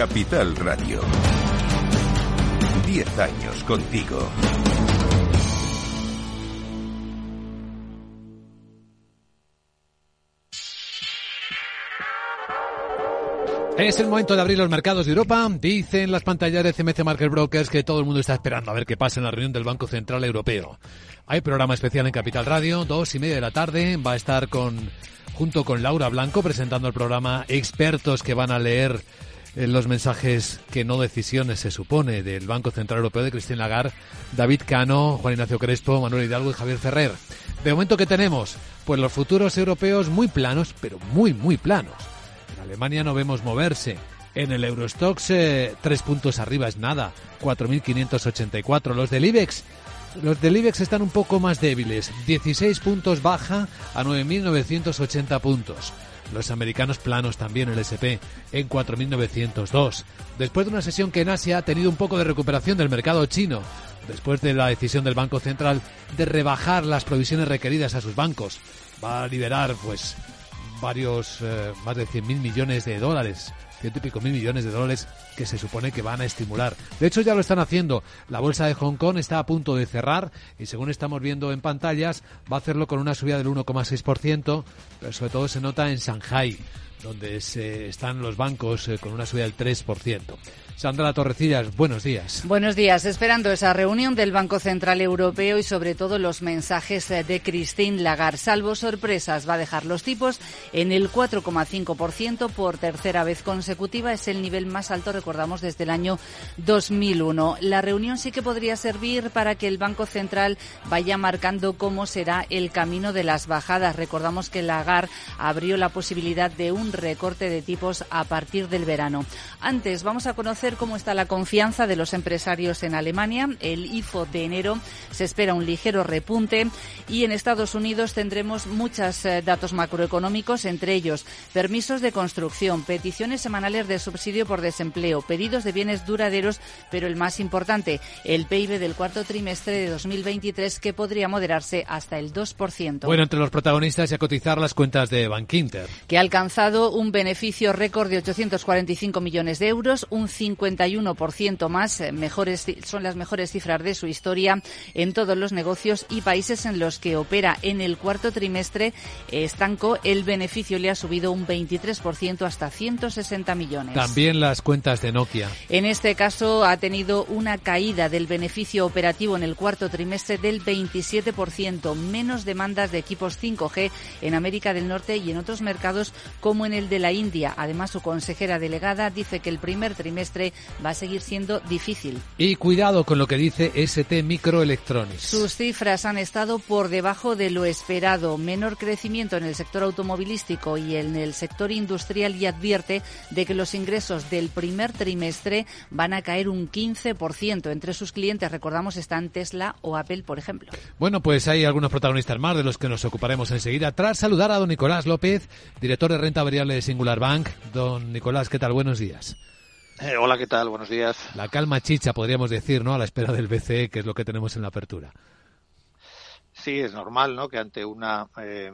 Capital Radio. Diez años contigo. Es el momento de abrir los mercados de Europa. Dicen las pantallas de CMC Market Brokers que todo el mundo está esperando a ver qué pasa en la reunión del Banco Central Europeo. Hay programa especial en Capital Radio, dos y media de la tarde. Va a estar con, junto con Laura Blanco presentando el programa expertos que van a leer los mensajes que no decisiones se supone del Banco Central Europeo de Cristina Lagarde, David Cano, Juan Ignacio Crespo, Manuel Hidalgo y Javier Ferrer. De momento que tenemos, pues los futuros europeos muy planos, pero muy muy planos. Alemania no vemos moverse. En el Eurostox, eh, tres puntos arriba es nada, 4.584. Los del IBEX, los del IBEX están un poco más débiles, 16 puntos baja a 9.980 puntos. Los americanos planos también el SP en 4.902. Después de una sesión que en Asia ha tenido un poco de recuperación del mercado chino, después de la decisión del Banco Central de rebajar las provisiones requeridas a sus bancos, va a liberar pues varios, eh, más de 100.000 millones de dólares, ciento y pico mil millones de dólares que se supone que van a estimular. De hecho, ya lo están haciendo. La bolsa de Hong Kong está a punto de cerrar y según estamos viendo en pantallas, va a hacerlo con una subida del 1,6%, pero sobre todo se nota en Shanghai, donde se están los bancos eh, con una subida del 3%. Sandra Torrecillas, buenos días. Buenos días. Esperando esa reunión del Banco Central Europeo y sobre todo los mensajes eh, de Christine Lagarde. Salvo sorpresas, va a dejar los tipos en el 4,5% por tercera vez consecutiva. Es el nivel más alto, recordamos, desde el año 2001. La reunión sí que podría servir para que el Banco Central vaya marcando cómo será el camino de las bajadas. Recordamos que Lagarde abrió la posibilidad de un recorte de tipos a partir del verano. Antes, vamos a conocer cómo está la confianza de los empresarios en Alemania. El IFO de enero se espera un ligero repunte y en Estados Unidos tendremos muchos eh, datos macroeconómicos, entre ellos permisos de construcción, peticiones semanales de subsidio por desempleo, pedidos de bienes duraderos, pero el más importante, el PIB del cuarto trimestre de 2023 que podría moderarse hasta el 2%. Bueno, entre los protagonistas y a cotizar las cuentas de Bankinter. Que ha alcanzado un beneficio récord de 845 millones de euros, un 5 51% más, eh, mejores, son las mejores cifras de su historia en todos los negocios y países en los que opera. En el cuarto trimestre estanco, el beneficio le ha subido un 23% hasta 160 millones. También las cuentas de Nokia. En este caso ha tenido una caída del beneficio operativo en el cuarto trimestre del 27%, menos demandas de equipos 5G en América del Norte y en otros mercados como en el de la India. Además, su consejera delegada dice que el primer trimestre va a seguir siendo difícil. Y cuidado con lo que dice ST Microelectronics. Sus cifras han estado por debajo de lo esperado. Menor crecimiento en el sector automovilístico y en el sector industrial y advierte de que los ingresos del primer trimestre van a caer un 15%. Entre sus clientes, recordamos, están Tesla o Apple, por ejemplo. Bueno, pues hay algunos protagonistas más de los que nos ocuparemos enseguida. Tras saludar a don Nicolás López, director de renta variable de Singular Bank. Don Nicolás, ¿qué tal? Buenos días. Eh, hola, ¿qué tal? Buenos días. La calma chicha, podríamos decir, ¿no? A la espera del BCE, que es lo que tenemos en la apertura. Sí, es normal, ¿no? Que ante una eh,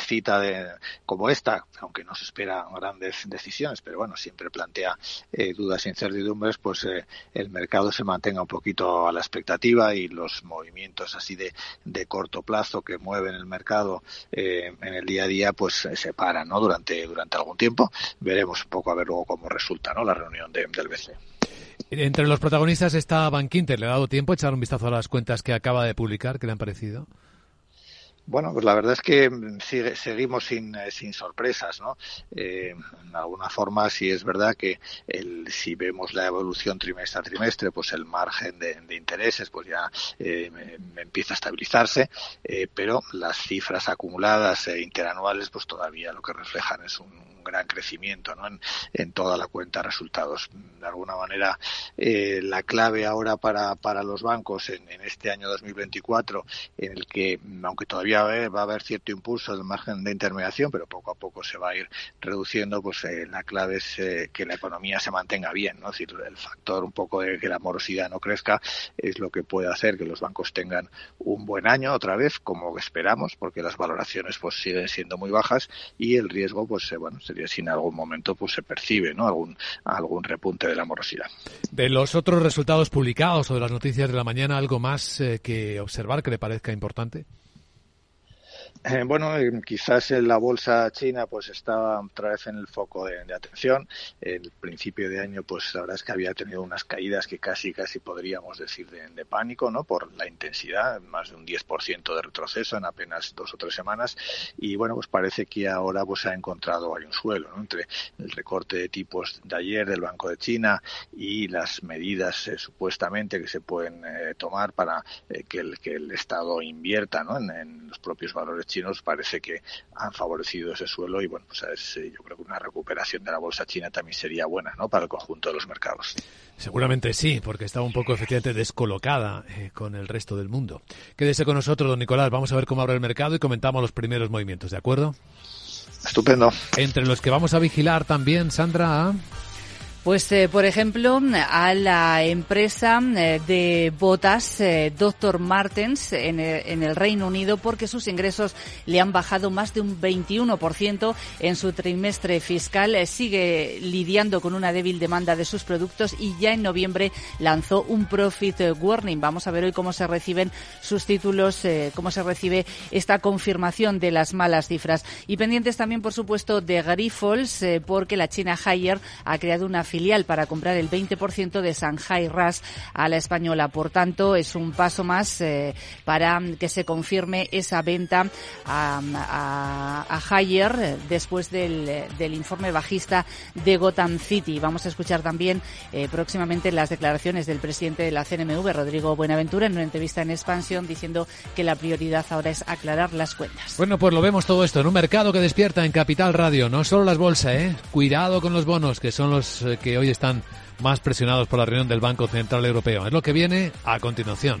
cita de, como esta, aunque no se esperan grandes decisiones, pero bueno, siempre plantea eh, dudas e incertidumbres, pues eh, el mercado se mantenga un poquito a la expectativa y los movimientos así de, de corto plazo que mueven el mercado en el día a día, pues se paran, ¿no? Durante durante algún tiempo. Veremos un poco a ver luego cómo resulta, ¿no? La reunión del BCE. Entre los protagonistas está Bankinter. ¿Le ha dado tiempo a echar un vistazo a las cuentas que acaba de publicar? ¿Qué le han parecido? Bueno, pues la verdad es que sigue, seguimos sin, eh, sin sorpresas, ¿no? Eh, en alguna forma sí es verdad que el, si vemos la evolución trimestre a trimestre, pues el margen de, de intereses pues ya eh, empieza a estabilizarse, eh, pero las cifras acumuladas e interanuales pues todavía lo que reflejan es un, gran crecimiento ¿no? en, toda la cuenta de resultados. De alguna manera, eh, la clave ahora para, para los bancos en, este año 2024, en el que, aunque todavía va a haber cierto impulso del margen de intermediación, pero poco a poco se va a ir reduciendo, pues eh, la clave es eh, que la economía se mantenga bien, ¿no? Es decir, el factor un poco de que la morosidad no crezca es lo que puede hacer que los bancos tengan un buen año otra vez, como esperamos, porque las valoraciones pues siguen siendo muy bajas y el riesgo, pues eh, bueno, sería si en algún momento pues se percibe ¿no? algún, algún repunte de la morosidad. De los otros resultados publicados o de las noticias de la mañana, ¿algo más eh, que observar que le parezca importante? Eh, bueno, eh, quizás la bolsa china pues estaba otra vez en el foco de, atención. El principio de año pues la verdad es que había tenido unas caídas que casi casi podríamos decir de, pánico, ¿no? Por la intensidad, más de un 10% de retroceso en apenas dos o tres semanas y bueno, pues parece que ahora pues se ha encontrado hay un suelo. Entre el recorte de tipos de ayer del Banco de China y las medidas eh, supuestamente que se pueden tomar para que, el, que el Estado invierta, ¿no? en los propios valores chinos parece que han favorecido ese suelo y bueno, pues eh, yo creo que una recuperación de la bolsa china también sería buena, ¿no? Para el conjunto de los mercados. Seguramente sí, porque estaba un poco efectivamente descolocada eh, con el resto del mundo. Quédese con nosotros, don Nicolás. Vamos a ver cómo abre el mercado y comentamos los primeros movimientos, ¿de acuerdo? Estupendo. Entre los que vamos a vigilar también, Sandra. Pues, eh, por ejemplo, a la empresa eh, de botas eh, Dr. Martens en, el Reino Unido porque sus ingresos le han bajado más de un 21% en su trimestre fiscal. sigue lidiando con una débil demanda de sus productos y ya en noviembre lanzó un profit warning. Vamos a ver hoy cómo se reciben sus títulos, cómo se recibe esta confirmación de las malas cifras. Y pendientes también, por supuesto, de Grifols porque la China Haier ha creado una filial para comprar el 20% de Shanghai RAS a la española. Por tanto, es un paso más eh, para que se confirme esa venta a, a, Haier después del, del, informe bajista de Gotham City. Vamos a escuchar también eh, próximamente las declaraciones del presidente de la CNMV, Rodrigo Buenaventura, en una entrevista en Expansión diciendo que la prioridad ahora es aclarar las cuentas. Bueno, pues lo vemos todo esto en un mercado que despierta en Capital Radio, no solo las bolsas, ¿eh? Cuidado con los bonos, que son los eh, que hoy están más presionados por la reunión del Banco Central Europeo. Es lo que viene a continuación.